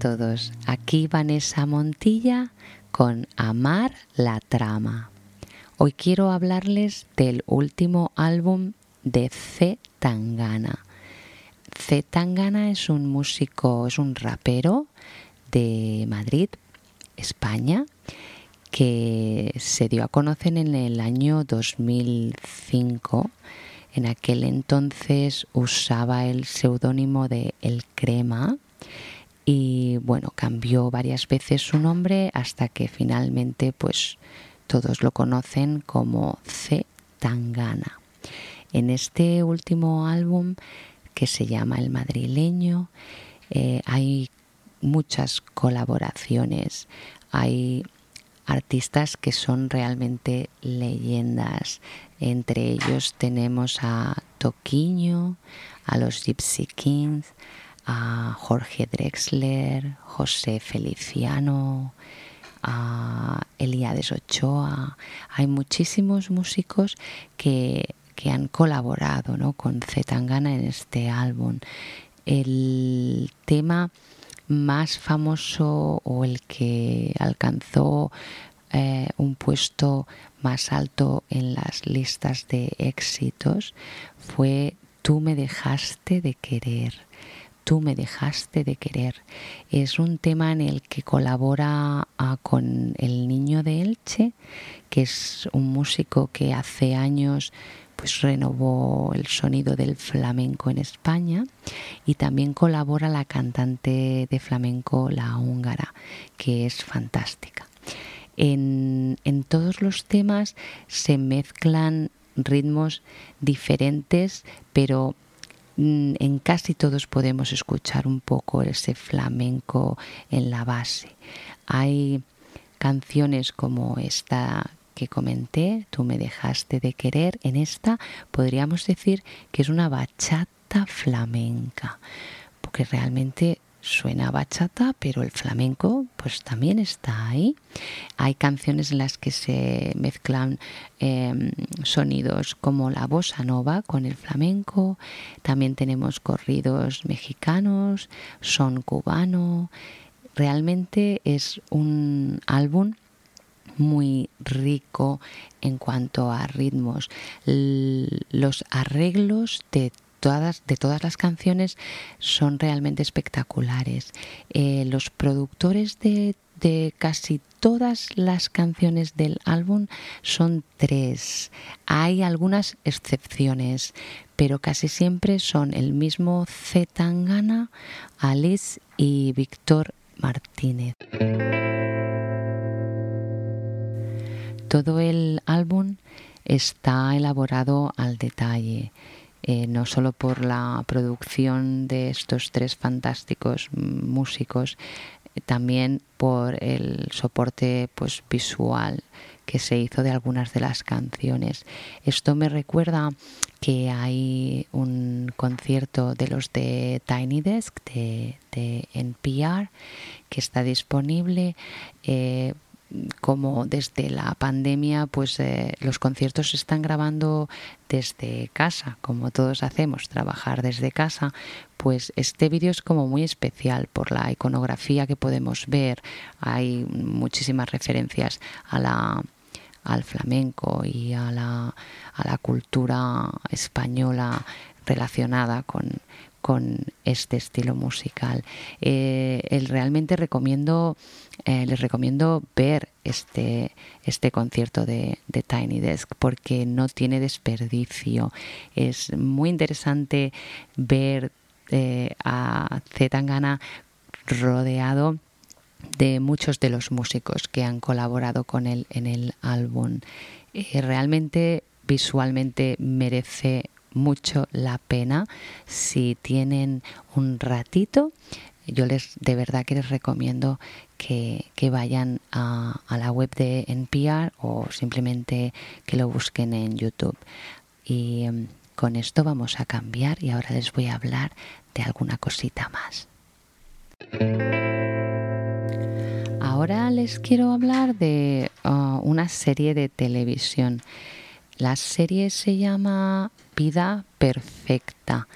todos, aquí Vanessa Montilla con Amar la Trama. Hoy quiero hablarles del último álbum de C. Tangana. C. Tangana es un músico, es un rapero de Madrid, España, que se dio a conocer en el año 2005. En aquel entonces usaba el seudónimo de El Crema y bueno, cambió varias veces su nombre hasta que finalmente pues todos lo conocen como C. Tangana. En este último álbum que se llama El Madrileño eh, hay muchas colaboraciones, hay artistas que son realmente leyendas. Entre ellos tenemos a Toquiño, a los Gypsy Kings, a Jorge Drexler, José Feliciano, a Eliades Ochoa. Hay muchísimos músicos que, que han colaborado ¿no? con Zetangana en este álbum. El tema más famoso o el que alcanzó eh, un puesto más alto en las listas de éxitos fue Tú me dejaste de querer. Tú me dejaste de querer. Es un tema en el que colabora ah, con el niño de Elche, que es un músico que hace años pues renovó el sonido del flamenco en España y también colabora la cantante de flamenco, la húngara, que es fantástica. En, en todos los temas se mezclan ritmos diferentes, pero en casi todos podemos escuchar un poco ese flamenco en la base. Hay canciones como esta que comenté, tú me dejaste de querer, en esta podríamos decir que es una bachata flamenca, porque realmente suena bachata, pero el flamenco pues también está ahí. Hay canciones en las que se mezclan em, sonidos como la bossa nova con el flamenco, también tenemos corridos mexicanos, son cubano. Realmente es un álbum muy rico en cuanto a ritmos. los arreglos de todas, de todas las canciones son realmente espectaculares. Eh, los productores de, casi todas las canciones del álbum son tres. Hay algunas excepciones, pero casi siempre son el mismo Z Tangana, Alice y Víctor Martínez. Todo el álbum está elaborado al detalle, eh, no solo por la producción de estos tres fantásticos músicos, también por el soporte pues, visual que se hizo de algunas de las canciones. Esto me recuerda que hay un concierto de los de Tiny Desk de, NPR que está disponible. Eh, como desde la pandemia pues eh, los conciertos se están grabando desde casa como todos hacemos trabajar desde casa pues este vídeo es como muy especial por la iconografía que podemos ver. Hay muchísimas referencias a la al flamenco y a la, a la cultura española relacionada con, con este estilo musical. Eh, realmente recomiendo, eh, les recomiendo ver este, este concierto de, Tiny Desk porque no tiene desperdicio. Es muy interesante ver eh, a Zetangana rodeado de muchos de los músicos que han colaborado con él en el álbum. realmente visualmente merece mucho la pena. Si tienen un ratito yo les de verdad que les recomiendo que, vayan a, a, la web de NPR o simplemente que lo busquen en YouTube. Y em, con esto vamos a cambiar y ahora les voy a hablar de alguna cosita más. Ahora les quiero hablar de uh, una serie de televisión la serie se llama Vida Perfecta.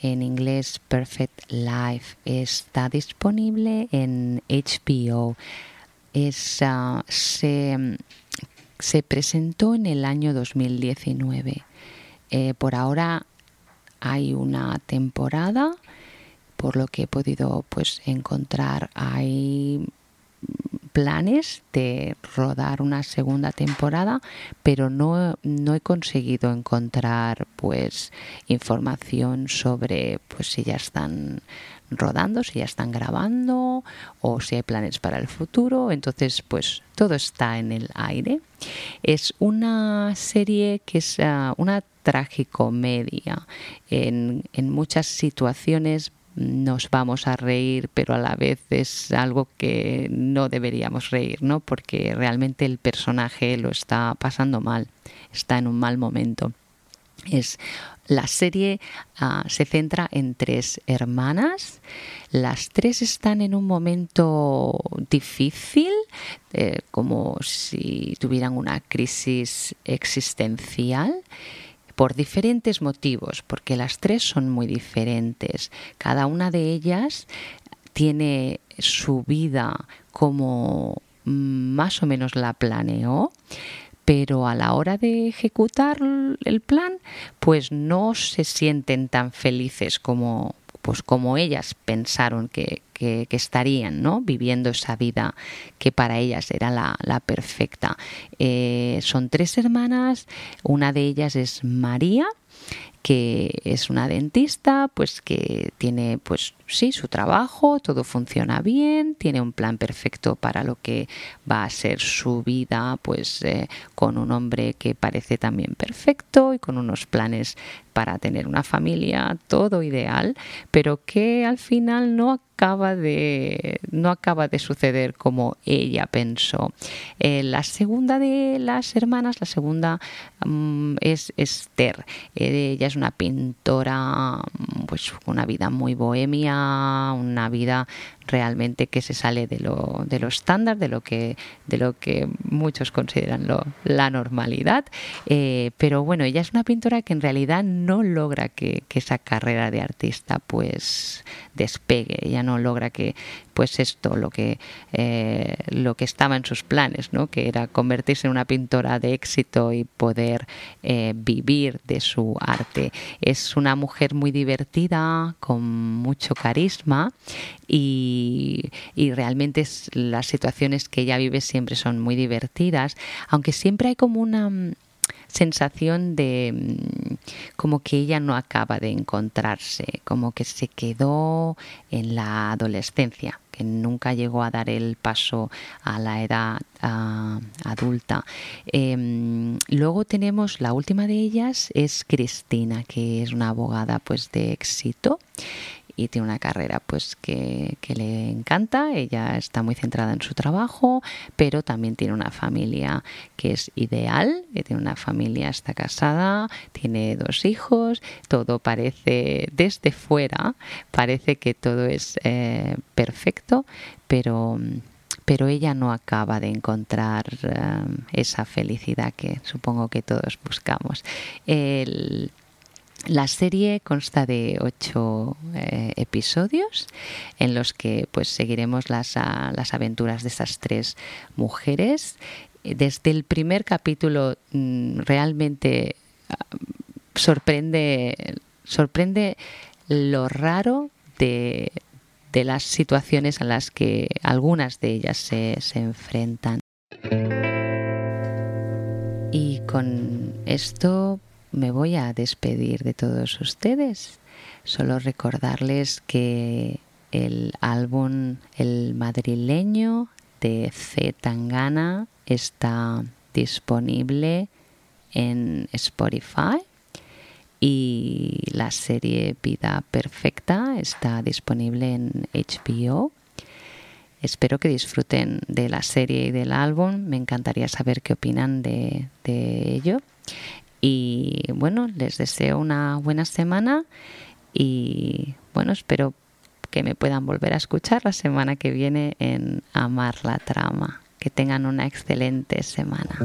en inglés Perfect Life. Está disponible en HBO. Ah, se, se, presentó en el año 2019. Eh, por ahora hay una temporada, por lo que he podido pues encontrar. Hay planes de rodar una segunda temporada, pero no, no he conseguido encontrar pues información sobre pues si ya están rodando, si ya están grabando o si hay planes para el futuro. Entonces, pues todo está en el aire. Es una serie que es uh, una tragicomedia. En, en muchas situaciones nos vamos a reír, pero a la vez es algo que no deberíamos reír, ¿no? Porque realmente el personaje lo está pasando mal, está en un mal momento. Es la serie uh, se centra en tres hermanas. Las tres están en un momento difícil, eh, como si tuvieran una crisis existencial por diferentes motivos, porque las tres son muy diferentes. Cada una de ellas tiene su vida como más o menos la planeó, pero a la hora de ejecutar el plan, pues no se sienten tan felices como, pues como ellas pensaron que, que, estarían ¿no? viviendo esa vida que para ellas era la, la perfecta. Eh, son tres hermanas, una de ellas es María, que es una dentista, pues que tiene, pues sí, su trabajo, todo funciona bien, tiene un plan perfecto para lo que va a ser su vida, pues eh, con un hombre que parece también perfecto y con unos planes para tener una familia, todo ideal, pero que al final no acaba de no acaba de suceder como ella pensó. Eh, la segunda de las hermanas, la segunda mm, es Esther. Eh, ella es una pintora, pues una vida muy bohemia, una vida realmente que se sale de lo, de lo estándar, de lo que, de lo que muchos consideran lo, la normalidad. Eh, pero bueno, ella es una pintora que en realidad no logra que, que, esa carrera de artista pues despegue, ella no logra que pues esto, lo que, eh, lo que estaba en sus planes, ¿no? que era convertirse en una pintora de éxito y poder eh, vivir de su arte. Es una mujer muy divertida, con mucho carisma y, y realmente las situaciones que ella vive siempre son muy divertidas, aunque siempre hay como una sensación de mm, como que ella no acaba de encontrarse, como que se quedó en la adolescencia, que nunca llegó a dar el paso a la edad adulta. Em, luego tenemos la última de ellas es Cristina, que es una abogada pues de éxito y tiene una carrera pues que, le encanta, ella está muy centrada en su trabajo, pero también tiene una familia que es ideal, tiene una familia, está casada, tiene dos hijos, todo parece desde fuera, parece que todo es eh, perfecto, pero pero ella no acaba de encontrar eh, esa felicidad que supongo que todos buscamos. El, la serie consta de ocho eh, episodios en los que pues seguiremos las, a, las aventuras de estas tres mujeres. Desde el primer capítulo mm, realmente uh, sorprende, sorprende lo raro de, de, las situaciones a las que algunas de ellas se, se enfrentan. Y con esto me voy a despedir de todos ustedes. Solo recordarles que el álbum El madrileño de C. Tangana está disponible en Spotify y la serie Vida Perfecta está disponible en HBO. Espero que disfruten de la serie y del álbum. Me encantaría saber qué opinan de, de ello. Y bueno, les deseo una buena semana y bueno, espero que me puedan volver a escuchar la semana que viene en Amar la Trama. Que tengan una excelente semana.